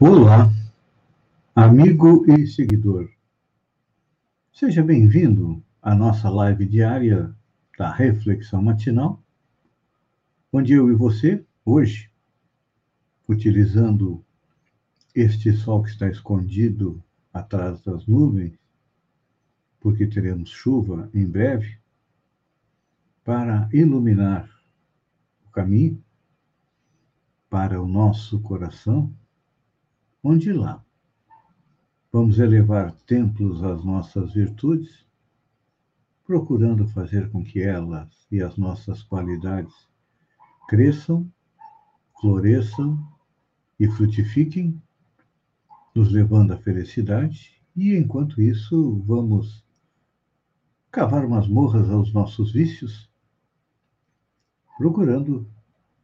Olá, amigo e seguidor. Seja bem-vindo à nossa live diária da Reflexão Matinal, onde eu e você, hoje, utilizando este sol que está escondido atrás das nuvens, porque teremos chuva em breve, para iluminar o caminho para o nosso coração onde lá? Vamos elevar templos às nossas virtudes, procurando fazer com que elas e as nossas qualidades cresçam, floresçam e frutifiquem, nos levando à felicidade, e enquanto isso vamos cavar masmorras aos nossos vícios, procurando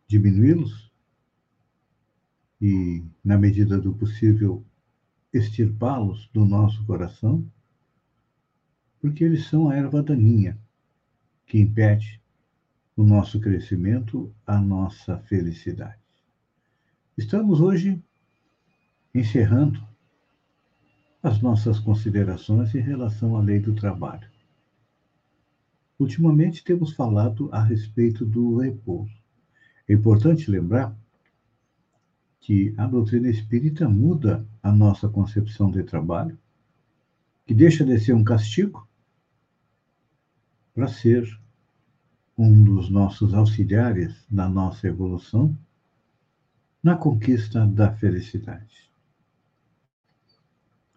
diminuí-los e, na medida do possível, extirpá-los do nosso coração, porque eles são a erva daninha que impede o nosso crescimento, a nossa felicidade. Estamos hoje encerrando as nossas considerações em relação à lei do trabalho. Ultimamente temos falado a respeito do repouso. É importante lembrar que a doutrina espírita muda a nossa concepção de trabalho, que deixa de ser um castigo para ser um dos nossos auxiliares na nossa evolução, na conquista da felicidade.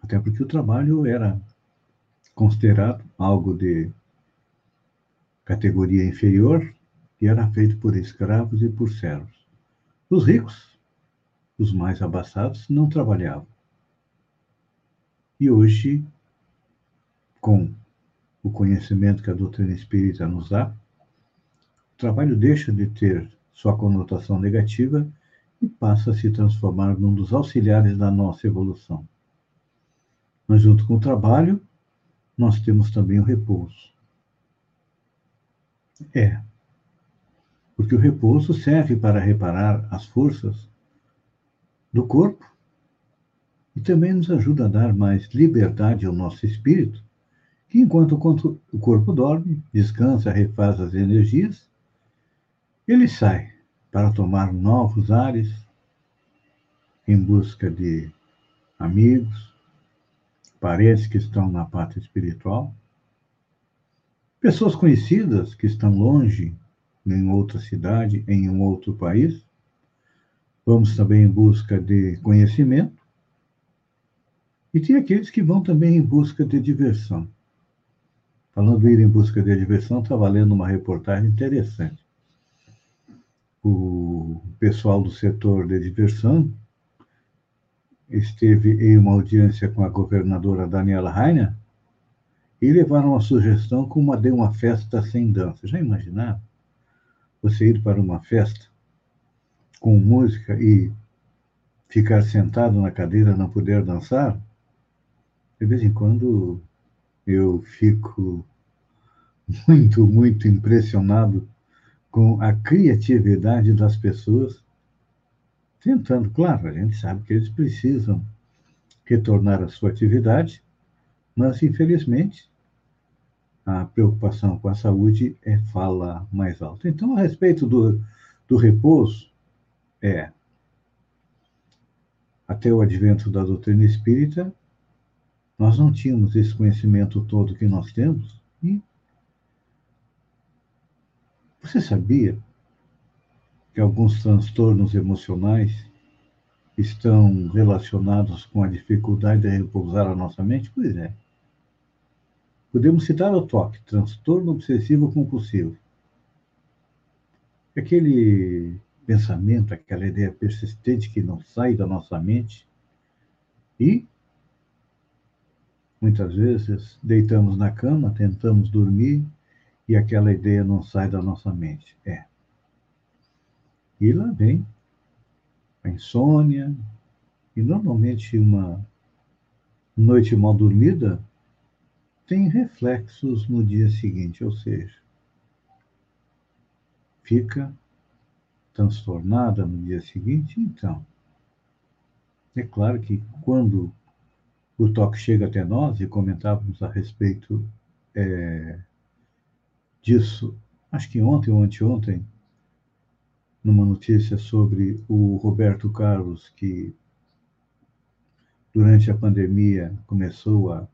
Até porque o trabalho era considerado algo de categoria inferior e era feito por escravos e por servos. Os ricos os mais abastados não trabalhavam. E hoje, com o conhecimento que a doutrina espírita nos dá, o trabalho deixa de ter sua conotação negativa e passa a se transformar num dos auxiliares da nossa evolução. Mas, junto com o trabalho, nós temos também o repouso. É, porque o repouso serve para reparar as forças do corpo e também nos ajuda a dar mais liberdade ao nosso espírito, que enquanto o corpo dorme, descansa, refaz as energias, ele sai para tomar novos ares em busca de amigos, parentes que estão na parte espiritual, pessoas conhecidas que estão longe, em outra cidade, em um outro país, Vamos também em busca de conhecimento. E tem aqueles que vão também em busca de diversão. Falando ir em busca de diversão, estava lendo uma reportagem interessante. O pessoal do setor de diversão esteve em uma audiência com a governadora Daniela Rainer e levaram uma sugestão como uma de uma festa sem dança. Já imaginaram? Você ir para uma festa com música e ficar sentado na cadeira, não poder dançar, de vez em quando eu fico muito, muito impressionado com a criatividade das pessoas, tentando, claro, a gente sabe que eles precisam retornar à sua atividade, mas infelizmente a preocupação com a saúde é fala mais alta. Então, a respeito do, do repouso, é, até o advento da doutrina espírita, nós não tínhamos esse conhecimento todo que nós temos. E você sabia que alguns transtornos emocionais estão relacionados com a dificuldade de repousar a nossa mente? Pois é. Podemos citar o toque, transtorno obsessivo compulsivo. Aquele pensamento, aquela ideia persistente que não sai da nossa mente. E muitas vezes deitamos na cama, tentamos dormir e aquela ideia não sai da nossa mente. É. E lá vem a insônia, e normalmente uma noite mal dormida tem reflexos no dia seguinte, ou seja, fica transtornada no dia seguinte, então, É claro que quando o toque chega até nós, e comentávamos a respeito é, disso, acho que ontem ou anteontem, numa notícia sobre o Roberto Carlos, que durante a pandemia começou a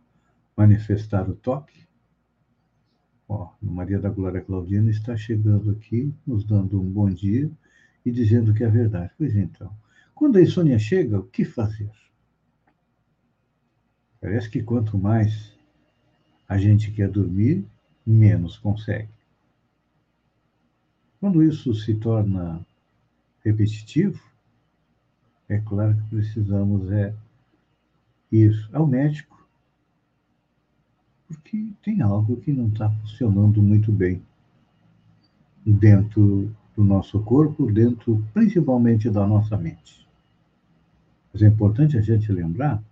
manifestar o toque. Ó, Maria da Glória Claudina está chegando aqui, nos dando um bom dia e dizendo que é verdade. Pois então, quando a insônia chega, o que fazer? Parece que quanto mais a gente quer dormir, menos consegue. Quando isso se torna repetitivo, é claro que precisamos é ir ao médico, porque tem algo que não está funcionando muito bem dentro do nosso corpo, dentro principalmente da nossa mente. Mas é importante a gente lembrar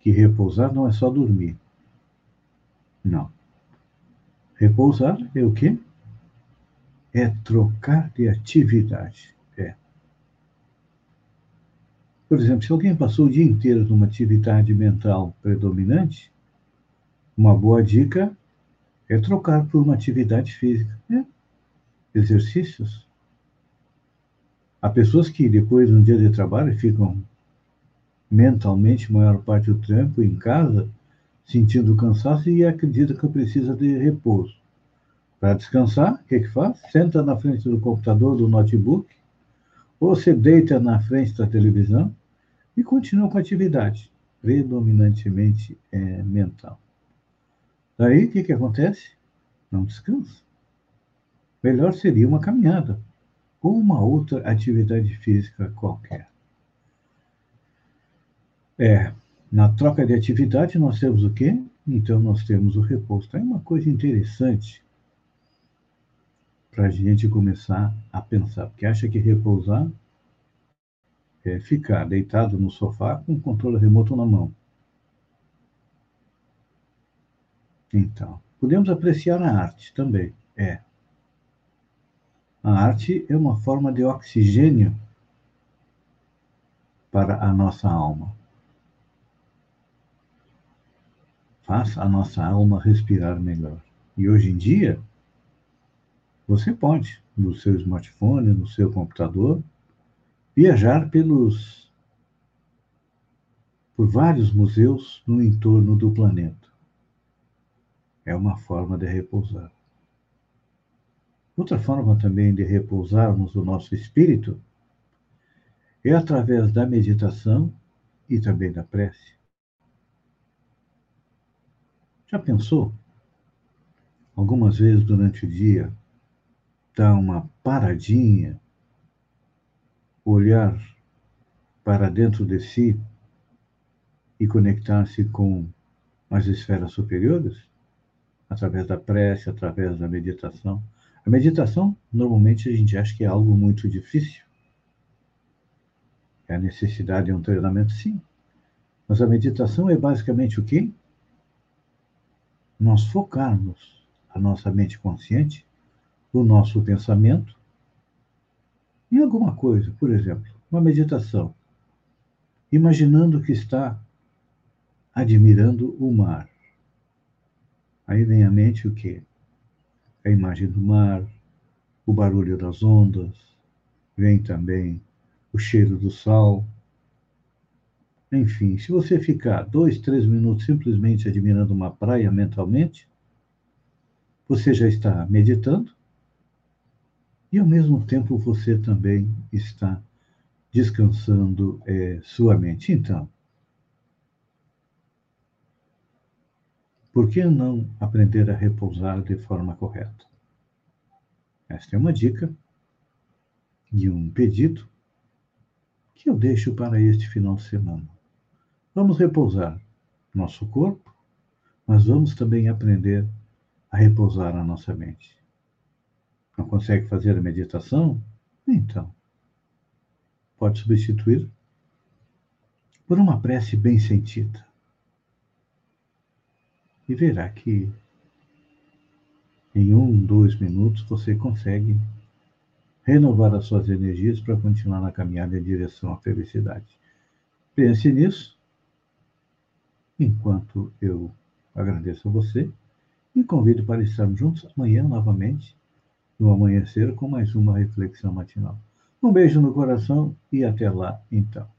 que repousar não é só dormir. Não. Repousar é o quê? é trocar de atividade. É. Por exemplo, se alguém passou o dia inteiro numa atividade mental predominante, uma boa dica é trocar por uma atividade física. É. Exercícios. Há pessoas que depois, no dia de trabalho, ficam mentalmente, maior parte do tempo, em casa, sentindo cansaço e acredita que precisa de repouso. Para descansar, o que, que faz? Senta na frente do computador, do notebook, ou se deita na frente da televisão e continua com a atividade, predominantemente é, mental. Daí, o que, que acontece? Não descansa. Melhor seria uma caminhada ou uma outra atividade física qualquer. É, na troca de atividade nós temos o quê? Então nós temos o repouso. Então, é uma coisa interessante para a gente começar a pensar, porque acha que repousar é ficar deitado no sofá com o controle remoto na mão. Então, podemos apreciar a arte também, é. A arte é uma forma de oxigênio para a nossa alma. Faz a nossa alma respirar melhor. E hoje em dia, você pode, no seu smartphone, no seu computador, viajar pelos por vários museus no entorno do planeta. É uma forma de repousar. Outra forma também de repousarmos o nosso espírito é através da meditação e também da prece. Já pensou? Algumas vezes durante o dia, dar uma paradinha, olhar para dentro de si e conectar-se com as esferas superiores, através da prece, através da meditação. A meditação, normalmente, a gente acha que é algo muito difícil. É a necessidade de um treinamento, sim. Mas a meditação é basicamente o quê? Nós focarmos a nossa mente consciente o nosso pensamento em alguma coisa, por exemplo, uma meditação, imaginando que está admirando o mar. Aí vem à mente o quê? A imagem do mar, o barulho das ondas, vem também o cheiro do sal. Enfim, se você ficar dois, três minutos simplesmente admirando uma praia mentalmente, você já está meditando e ao mesmo tempo você também está descansando é, sua mente. Então, por que não aprender a repousar de forma correta? Esta é uma dica e um pedido que eu deixo para este final de semana. Vamos repousar nosso corpo, mas vamos também aprender a repousar a nossa mente. Não consegue fazer a meditação? Então, pode substituir por uma prece bem sentida. E verá que em um, dois minutos você consegue renovar as suas energias para continuar na caminhada em direção à felicidade. Pense nisso, enquanto eu agradeço a você e convido para estarmos juntos amanhã novamente, no amanhecer, com mais uma reflexão matinal. Um beijo no coração e até lá, então.